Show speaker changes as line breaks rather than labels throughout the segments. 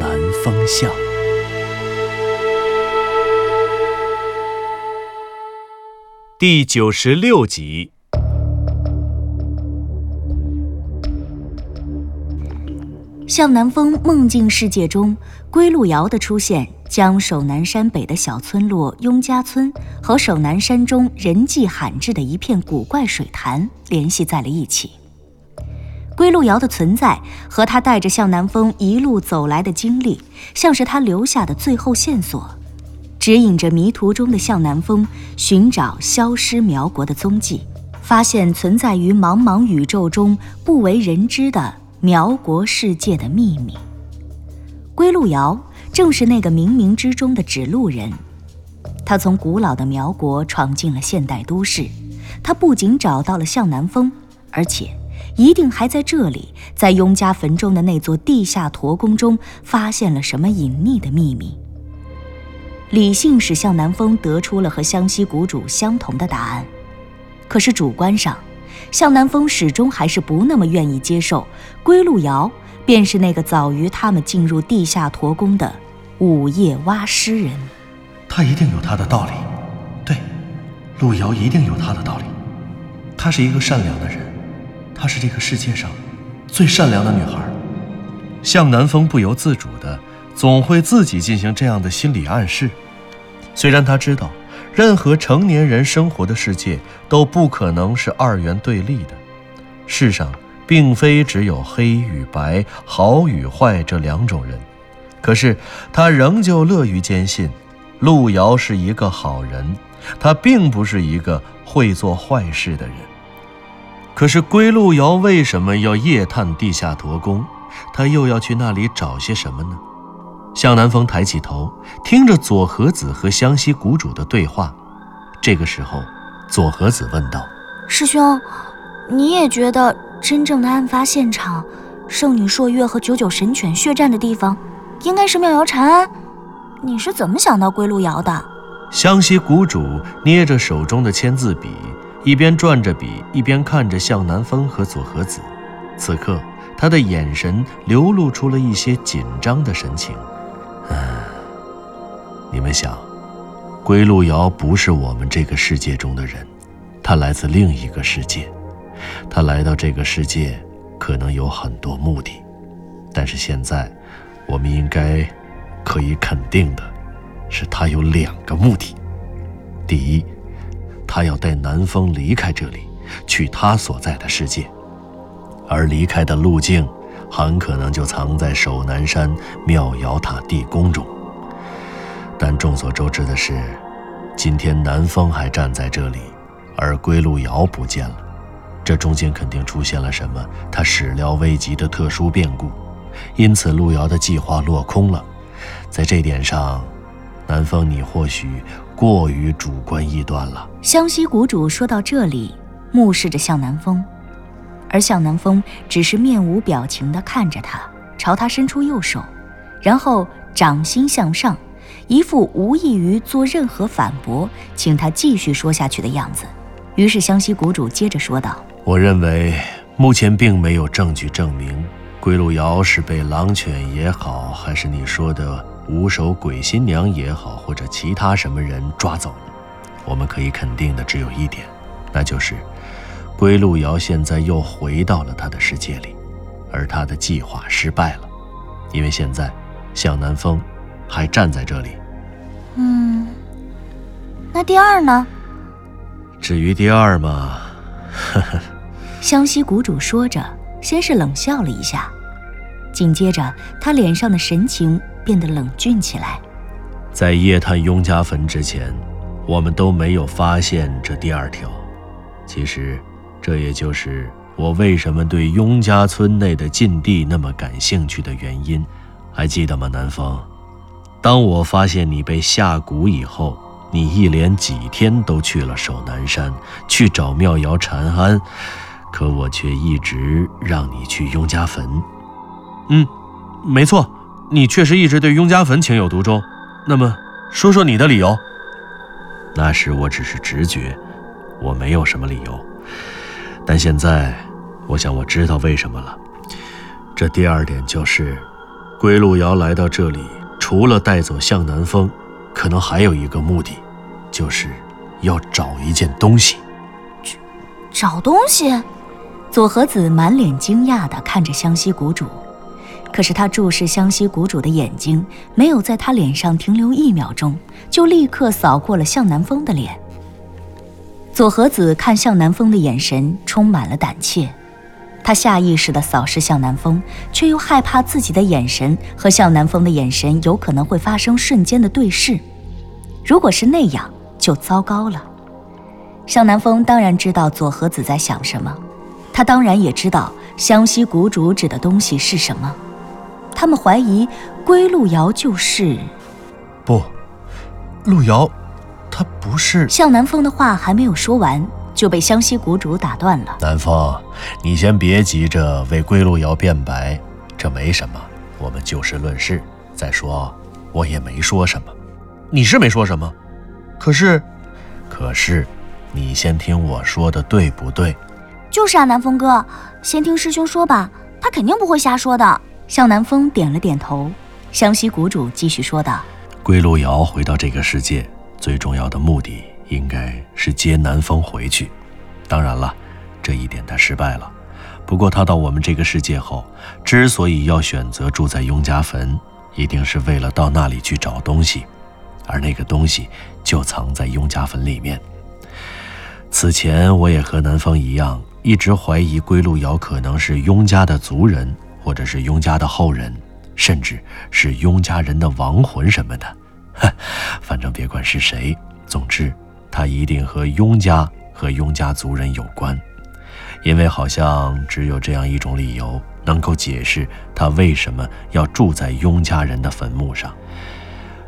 南风向》第九十六集。
向南风梦境世界中，归路遥的出现，将守南山北的小村落雍家村和守南山中人迹罕至的一片古怪水潭联系在了一起。归路遥的存在和他带着向南风一路走来的经历，像是他留下的最后线索，指引着迷途中的向南风寻找消失苗国的踪迹，发现存在于茫茫宇宙中不为人知的苗国世界的秘密。归路遥正是那个冥冥之中的指路人，他从古老的苗国闯进了现代都市，他不仅找到了向南风，而且。一定还在这里，在雍家坟中的那座地下驼宫中，发现了什么隐匿的秘密。理性使向南风得出了和湘西谷主相同的答案，可是主观上，向南风始终还是不那么愿意接受归路遥便是那个早于他们进入地下驼宫的午夜蛙尸人。
他一定有他的道理，对，路遥一定有他的道理，他是一个善良的人。她是这个世界上最善良的女孩。
向南风不由自主的总会自己进行这样的心理暗示。虽然他知道，任何成年人生活的世界都不可能是二元对立的，世上并非只有黑与白、好与坏这两种人。可是他仍旧乐于坚信，路遥是一个好人，他并不是一个会做坏事的人。可是归路遥为什么要夜探地下驼宫？他又要去那里找些什么呢？向南风抬起头，听着左和子和湘西谷主的对话。这个时候，左和子问道：“
师兄，你也觉得真正的案发现场，圣女朔月和九九神犬血战的地方，应该是妙瑶禅庵？你是怎么想到归路遥的？”
湘西谷主捏着手中的签字笔。一边转着笔，一边看着向南风和左和子。此刻，他的眼神流露出了一些紧张的神情。嗯，你们想，归路遥不是我们这个世界中的人，他来自另一个世界。他来到这个世界，可能有很多目的。但是现在，我们应该可以肯定的是，他有两个目的。第一。他要带南风离开这里，去他所在的世界，而离开的路径很可能就藏在守南山妙瑶塔地宫中。但众所周知的是，今天南风还站在这里，而归路遥不见了，这中间肯定出现了什么他始料未及的特殊变故，因此路遥的计划落空了。在这点上，南风你或许。过于主观臆断了。
湘西谷主说到这里，目视着向南风，而向南风只是面无表情地看着他，朝他伸出右手，然后掌心向上，一副无异于做任何反驳，请他继续说下去的样子。于是湘西谷主接着说道：“
我认为目前并没有证据证明归路遥是被狼犬也好，还是你说的……”无首鬼新娘也好，或者其他什么人抓走了，我们可以肯定的只有一点，那就是归路遥现在又回到了他的世界里，而他的计划失败了，因为现在向南风还站在这里。
嗯，那第二呢？
至于第二嘛，呵呵。
湘西谷主说着，先是冷笑了一下，紧接着他脸上的神情。变得冷峻起来。
在夜探雍家坟之前，我们都没有发现这第二条。其实，这也就是我为什么对雍家村内的禁地那么感兴趣的原因。还记得吗，南风？当我发现你被下蛊以后，你一连几天都去了守南山去找妙瑶禅安，可我却一直让你去雍家坟。
嗯，没错，你确实一直对雍家坟情有独钟。那么，说说你的理由。
那时我只是直觉，我没有什么理由。但现在，我想我知道为什么了。这第二点就是。归路遥来到这里，除了带走向南风，可能还有一个目的，就是要找一件东西。
找东西？
左和子满脸惊讶地看着湘西谷主，可是他注视湘西谷主的眼睛没有在他脸上停留一秒钟，就立刻扫过了向南风的脸。左和子看向南风的眼神充满了胆怯。他下意识地扫视向南风，却又害怕自己的眼神和向南风的眼神有可能会发生瞬间的对视。如果是那样，就糟糕了。向南风当然知道左和子在想什么，他当然也知道湘西谷主指的东西是什么。他们怀疑归路遥就是……
不，路遥，他不是……
向南风的话还没有说完。就被湘西谷主打断了。
南风，你先别急着为归路遥辩白，这没什么，我们就事论事。再说，我也没说什么。
你是没说什么，可是，
可是，你先听我说的，对不对？
就是啊，南风哥，先听师兄说吧，他肯定不会瞎说的。
向南风点了点头。湘西谷主继续说道：“
归路遥回到这个世界，最重要的目的。”应该是接南风回去，当然了，这一点他失败了。不过他到我们这个世界后，之所以要选择住在雍家坟，一定是为了到那里去找东西，而那个东西就藏在雍家坟里面。此前我也和南风一样，一直怀疑归路遥可能是雍家的族人，或者是雍家的后人，甚至是雍家人的亡魂什么的。反正别管是谁，总之。他一定和雍家和雍家族人有关，因为好像只有这样一种理由能够解释他为什么要住在雍家人的坟墓上。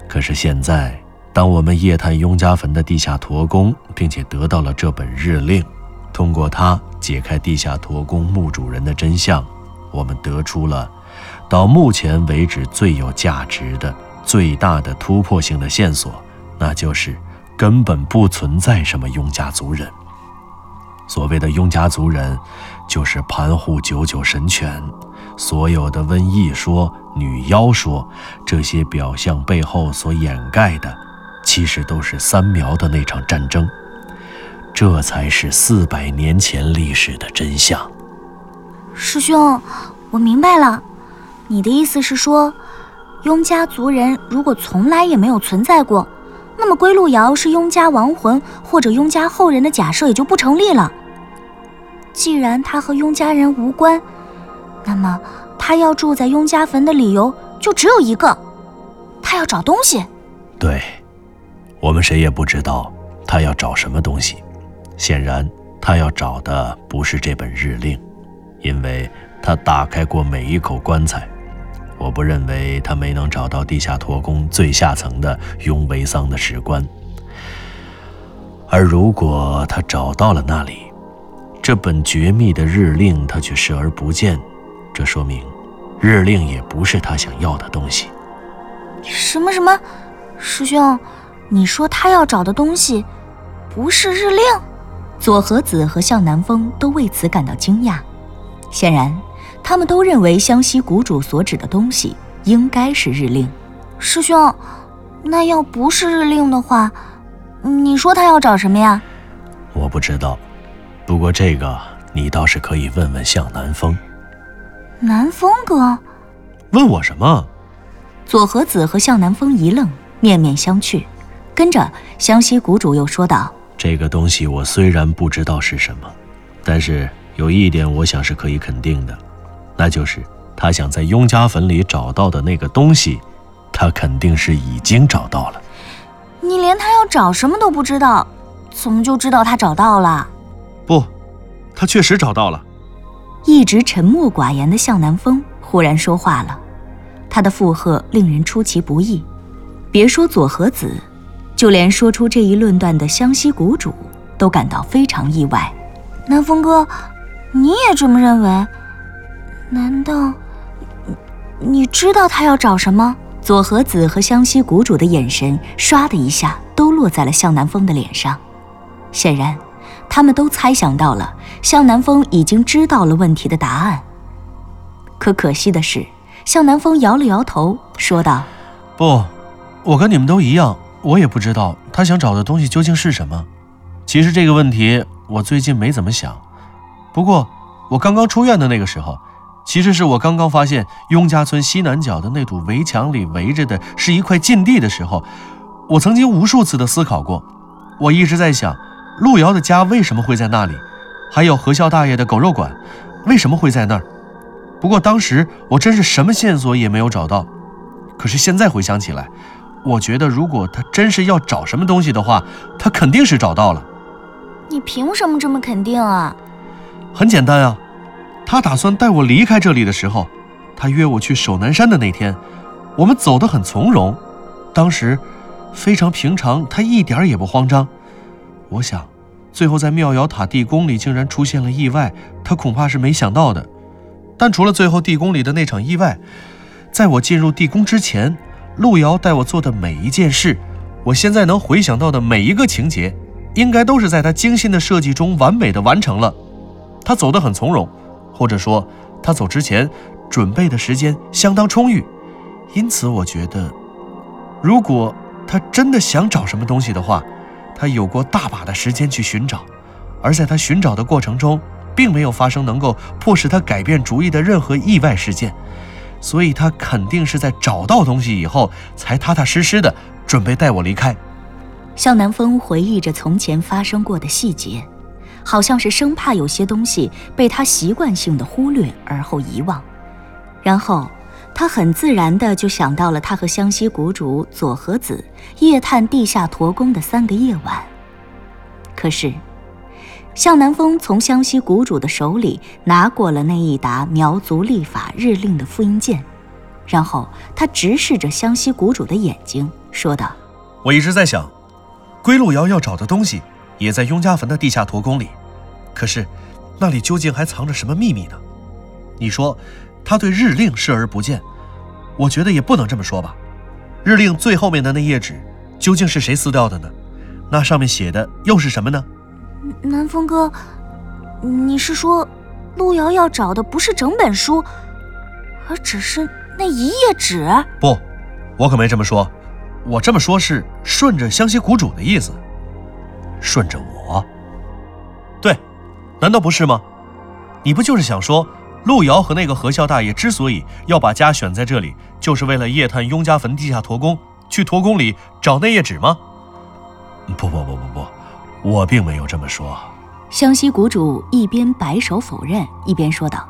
可是现在，当我们夜探雍家坟的地下驼宫，并且得到了这本日令，通过它解开地下驼宫墓主人的真相，我们得出了到目前为止最有价值的、最大的突破性的线索，那就是。根本不存在什么雍家族人。所谓的雍家族人，就是盘户九九神犬。所有的瘟疫说、女妖说，这些表象背后所掩盖的，其实都是三苗的那场战争。这才是四百年前历史的真相。
师兄，我明白了，你的意思是说，雍家族人如果从来也没有存在过？那么，归路遥是雍家亡魂或者雍家后人的假设也就不成立了。既然他和雍家人无关，那么他要住在雍家坟的理由就只有一个：他要找东西。
对，我们谁也不知道他要找什么东西。显然，他要找的不是这本日令，因为他打开过每一口棺材。我不认为他没能找到地下驼宫最下层的雍维桑的石棺，而如果他找到了那里，这本绝密的日令他却视而不见，这说明日令也不是他想要的东西。
什么什么？师兄，你说他要找的东西不是日令？
左和子和向南风都为此感到惊讶，显然。他们都认为湘西谷主所指的东西应该是日令。
师兄，那要不是日令的话，你说他要找什么呀？
我不知道，不过这个你倒是可以问问向南风。
南风哥，
问我什么？
左和子和向南风一愣，面面相觑。跟着湘西谷主又说道：“
这个东西我虽然不知道是什么，但是有一点我想是可以肯定的。”那就是他想在雍家坟里找到的那个东西，他肯定是已经找到了。
你连他要找什么都不知道，怎么就知道他找到了？
不，他确实找到了。
一直沉默寡言的向南风忽然说话了，他的附和令人出其不意。别说左和子，就连说出这一论断的湘西谷主都感到非常意外。
南风哥，你也这么认为？难道你知道他要找什么？
左和子和湘西谷主的眼神唰的一下都落在了向南风的脸上，显然，他们都猜想到了向南风已经知道了问题的答案。可可惜的是，向南风摇了摇头，说道：“
不，我跟你们都一样，我也不知道他想找的东西究竟是什么。其实这个问题我最近没怎么想，不过我刚刚出院的那个时候。”其实是我刚刚发现雍家村西南角的那堵围墙里围着的是一块禁地的时候，我曾经无数次的思考过。我一直在想，路遥的家为什么会在那里？还有何孝大爷的狗肉馆为什么会在那儿？不过当时我真是什么线索也没有找到。可是现在回想起来，我觉得如果他真是要找什么东西的话，他肯定是找到了。
你凭什么这么肯定啊？
很简单啊。他打算带我离开这里的时候，他约我去守南山的那天，我们走得很从容，当时非常平常，他一点也不慌张。我想，最后在妙瑶塔地宫里竟然出现了意外，他恐怕是没想到的。但除了最后地宫里的那场意外，在我进入地宫之前，路遥带我做的每一件事，我现在能回想到的每一个情节，应该都是在他精心的设计中完美的完成了。他走得很从容。或者说，他走之前准备的时间相当充裕，因此我觉得，如果他真的想找什么东西的话，他有过大把的时间去寻找，而在他寻找的过程中，并没有发生能够迫使他改变主意的任何意外事件，所以他肯定是在找到东西以后，才踏踏实实的准备带我离开。
向南风回忆着从前发生过的细节。好像是生怕有些东西被他习惯性的忽略而后遗忘，然后他很自然的就想到了他和湘西谷主左和子夜探地下驼宫的三个夜晚。可是，向南风从湘西谷主的手里拿过了那一沓苗族历法日令的复印件，然后他直视着湘西谷主的眼睛，说道：“
我一直在想，归路遥要找的东西，也在雍家坟的地下驼宫里。”可是，那里究竟还藏着什么秘密呢？你说，他对日令视而不见，我觉得也不能这么说吧。日令最后面的那页纸，究竟是谁撕掉的呢？那上面写的又是什么呢？
南风哥，你是说，路遥要找的不是整本书，而只是那一页纸？
不，我可没这么说。我这么说是顺着湘西谷主的意思，顺着我。对。难道不是吗？你不就是想说，路遥和那个何孝大爷之所以要把家选在这里，就是为了夜探雍家坟地下驼宫，去驼宫里找那页纸吗？不不不不不，我并没有这么说。
湘西谷主一边摆手否认，一边说道。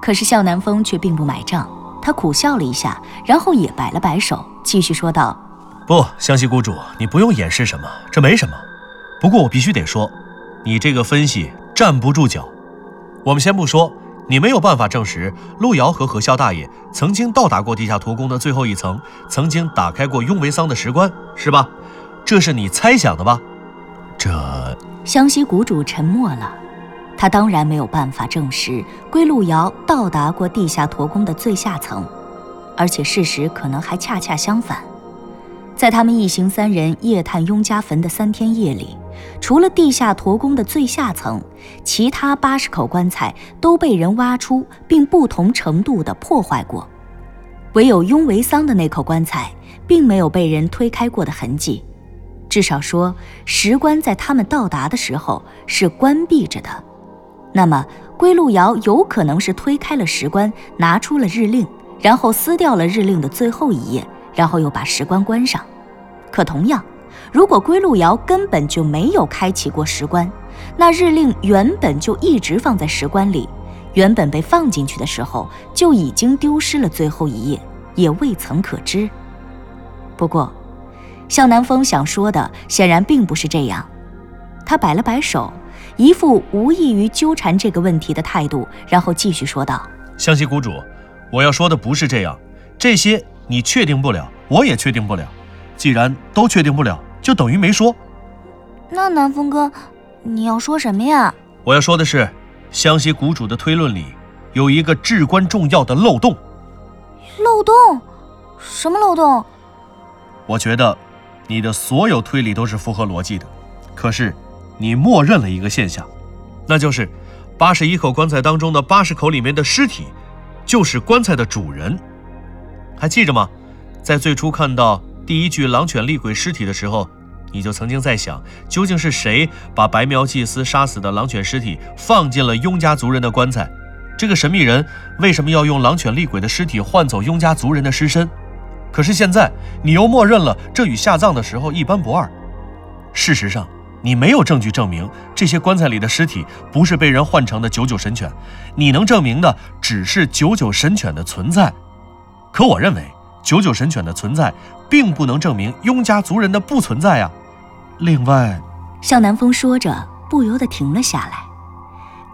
可是向南风却并不买账，他苦笑了一下，然后也摆了摆手，继续说道：“
不，湘西谷主，你不用掩饰什么，这没什么。不过我必须得说，你这个分析。”站不住脚。我们先不说，你没有办法证实路遥和何孝大爷曾经到达过地下驼宫的最后一层，曾经打开过雍维桑的石棺，是吧？这是你猜想的吧？这……
湘西谷主沉默了。他当然没有办法证实归路遥到达过地下驼宫的最下层，而且事实可能还恰恰相反。在他们一行三人夜探雍家坟的三天夜里。除了地下驼宫的最下层，其他八十口棺材都被人挖出，并不同程度的破坏过。唯有雍维桑的那口棺材，并没有被人推开过的痕迹。至少说，石棺在他们到达的时候是关闭着的。那么，归路遥有可能是推开了石棺，拿出了日令，然后撕掉了日令的最后一页，然后又把石棺关上。可同样。如果归路遥根本就没有开启过石棺，那日令原本就一直放在石棺里，原本被放进去的时候就已经丢失了最后一页，也未曾可知。不过，向南风想说的显然并不是这样，他摆了摆手，一副无异于纠缠这个问题的态度，然后继续说道：“
湘西谷主，我要说的不是这样。”这些你确定不了，我也确定不了。既然都确定不了，就等于没说。
那南风哥，你要说什么呀？
我要说的是，湘西谷主的推论里有一个至关重要的漏洞。
漏洞？什么漏洞？
我觉得你的所有推理都是符合逻辑的，可是你默认了一个现象，那就是八十一口棺材当中的八十口里面的尸体，就是棺材的主人。还记着吗？在最初看到第一具狼犬厉鬼尸体的时候。你就曾经在想，究竟是谁把白苗祭司杀死的狼犬尸体放进了雍家族人的棺材？这个神秘人为什么要用狼犬厉鬼的尸体换走雍家族人的尸身？可是现在你又默认了这与下葬的时候一般不二。事实上，你没有证据证明这些棺材里的尸体不是被人换成的九九神犬，你能证明的只是九九神犬的存在。可我认为，九九神犬的存在并不能证明雍家族人的不存在呀。另外，
向南风说着，不由得停了下来。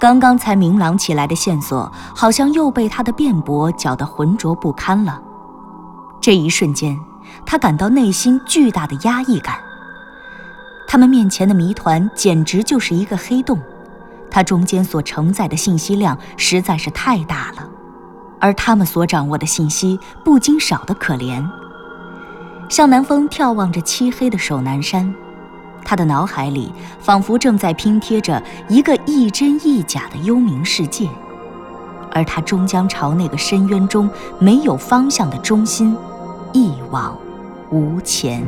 刚刚才明朗起来的线索，好像又被他的辩驳搅得浑浊不堪了。这一瞬间，他感到内心巨大的压抑感。他们面前的谜团简直就是一个黑洞，它中间所承载的信息量实在是太大了，而他们所掌握的信息不禁少得可怜。向南风眺望着漆黑的守南山。他的脑海里仿佛正在拼贴着一个亦真亦假的幽冥世界，而他终将朝那个深渊中没有方向的中心一往无前。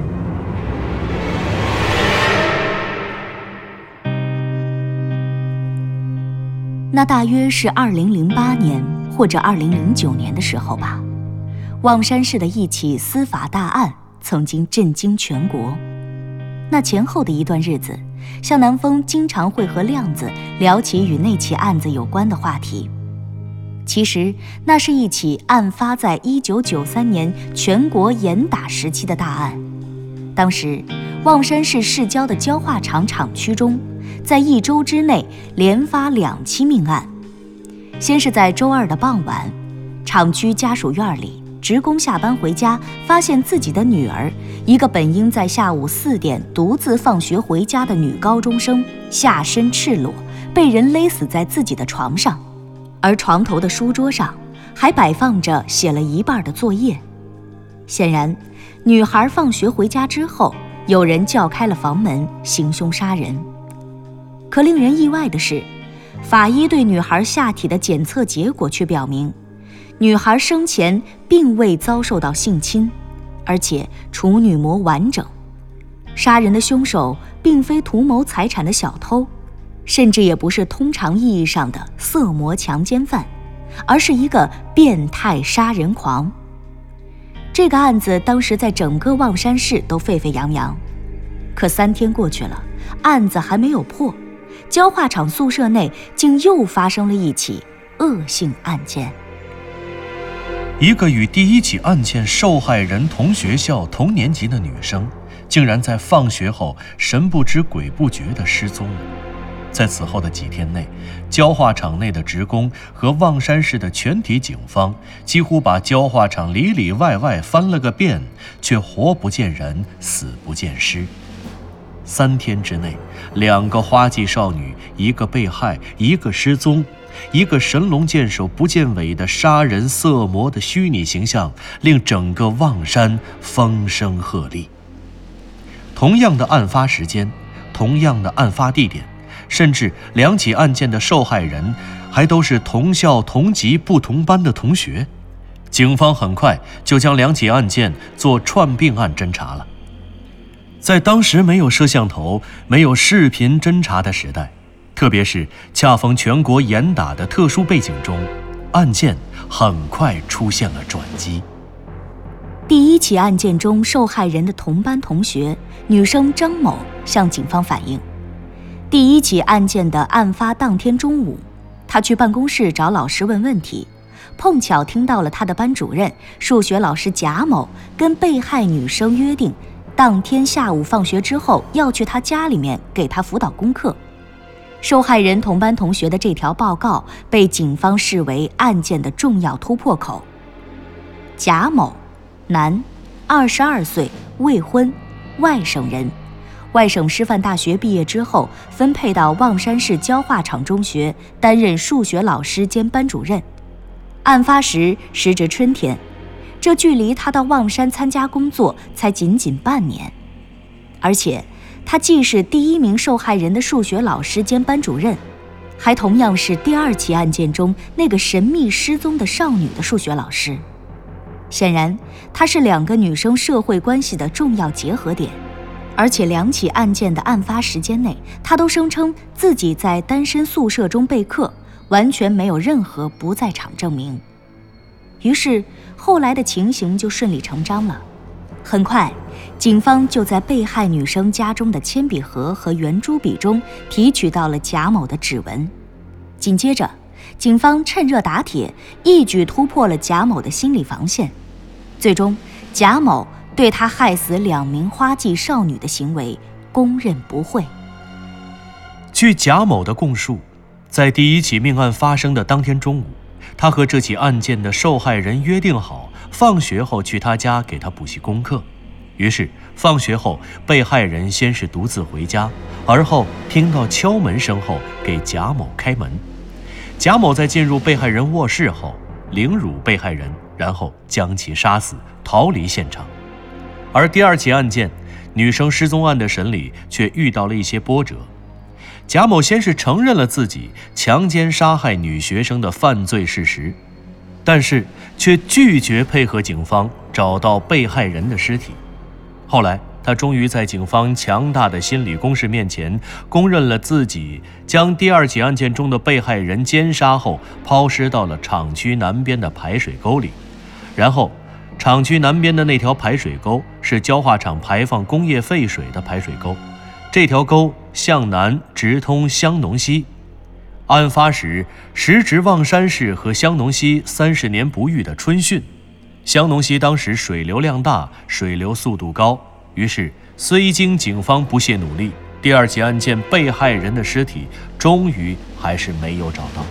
那大约是二零零八年或者二零零九年的时候吧，望山市的一起司法大案曾经震惊全国。那前后的一段日子，向南风经常会和亮子聊起与那起案子有关的话题。其实，那是一起案发在一九九三年全国严打时期的大案。当时，望山市市郊的焦化厂厂区中，在一周之内连发两起命案。先是在周二的傍晚，厂区家属院里。职工下班回家，发现自己的女儿，一个本应在下午四点独自放学回家的女高中生，下身赤裸，被人勒死在自己的床上，而床头的书桌上还摆放着写了一半的作业。显然，女孩放学回家之后，有人叫开了房门，行凶杀人。可令人意外的是，法医对女孩下体的检测结果却表明。女孩生前并未遭受到性侵，而且处女膜完整。杀人的凶手并非图谋财产的小偷，甚至也不是通常意义上的色魔强奸犯，而是一个变态杀人狂。这个案子当时在整个望山市都沸沸扬扬，可三天过去了，案子还没有破，焦化厂宿舍内竟又发生了一起恶性案件。
一个与第一起案件受害人同学校、同年级的女生，竟然在放学后神不知鬼不觉地失踪了。在此后的几天内，焦化厂内的职工和望山市的全体警方几乎把焦化厂里里外外翻了个遍，却活不见人，死不见尸。三天之内，两个花季少女，一个被害，一个失踪。一个神龙见首不见尾的杀人色魔的虚拟形象，令整个望山风声鹤唳。同样的案发时间，同样的案发地点，甚至两起案件的受害人，还都是同校同级不同班的同学。警方很快就将两起案件做串并案侦查了。在当时没有摄像头、没有视频侦查的时代。特别是恰逢全国严打的特殊背景中，案件很快出现了转机。
第一起案件中受害人的同班同学女生张某向警方反映，第一起案件的案发当天中午，她去办公室找老师问问题，碰巧听到了她的班主任数学老师贾某跟被害女生约定，当天下午放学之后要去他家里面给他辅导功课。受害人同班同学的这条报告被警方视为案件的重要突破口。贾某，男，二十二岁，未婚，外省人。外省师范大学毕业之后，分配到望山市焦化厂中学担任数学老师兼班主任。案发时时值春天，这距离他到望山参加工作才仅仅半年，而且他既是第一名受害人的数学老师兼班主任，还同样是第二起案件中那个神秘失踪的少女的数学老师。显然，他是两个女生社会关系的重要结合点。而且两起案件的案发时间内，他都声称自己在单身宿舍中备课，完全没有任何不在场证明。于是后来的情形就顺理成章了。很快，警方就在被害女生家中的铅笔盒和圆珠笔中提取到了贾某的指纹。紧接着，警方趁热打铁，一举突破了贾某的心理防线。最终，贾某。对他害死两名花季少女的行为供认不讳。
据贾某的供述，在第一起命案发生的当天中午，他和这起案件的受害人约定好，放学后去他家给他补习功课。于是，放学后，被害人先是独自回家，而后听到敲门声后给贾某开门。贾某在进入被害人卧室后，凌辱被害人，然后将其杀死，逃离现场。而第二起案件，女生失踪案的审理却遇到了一些波折。贾某先是承认了自己强奸杀害女学生的犯罪事实，但是却拒绝配合警方找到被害人的尸体。后来，他终于在警方强大的心理攻势面前，供认了自己将第二起案件中的被害人奸杀后抛尸到了厂区南边的排水沟里，然后。厂区南边的那条排水沟是焦化厂排放工业废水的排水沟，这条沟向南直通香农溪。案发时时值望山市和香农溪三十年不遇的春汛，香农溪当时水流量大，水流速度高，于是虽经警方不懈努力，第二起案件被害人的尸体终于还是没有找到。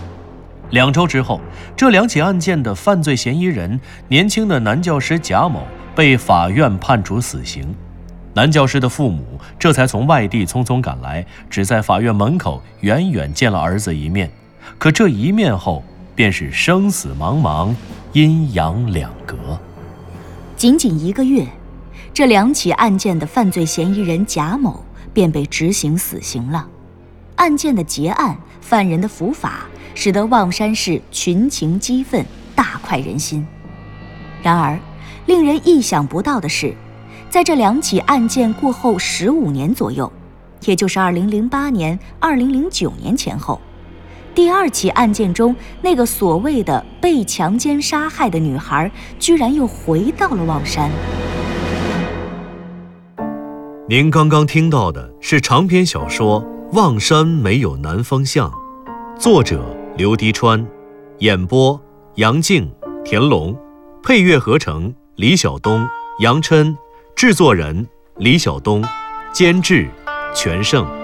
两周之后，这两起案件的犯罪嫌疑人年轻的男教师贾某被法院判处死刑。男教师的父母这才从外地匆匆赶来，只在法院门口远远见了儿子一面。可这一面后，便是生死茫茫，阴阳两隔。
仅仅一个月，这两起案件的犯罪嫌疑人贾某便被执行死刑了。案件的结案，犯人的伏法。使得望山市群情激愤，大快人心。然而，令人意想不到的是，在这两起案件过后十五年左右，也就是二零零八年、二零零九年前后，第二起案件中那个所谓的被强奸杀害的女孩，居然又回到了望山。
您刚刚听到的是长篇小说《望山没有南方向》，作者。刘迪川，演播杨静、田龙，配乐合成李晓东、杨琛，制作人李晓东，监制全胜。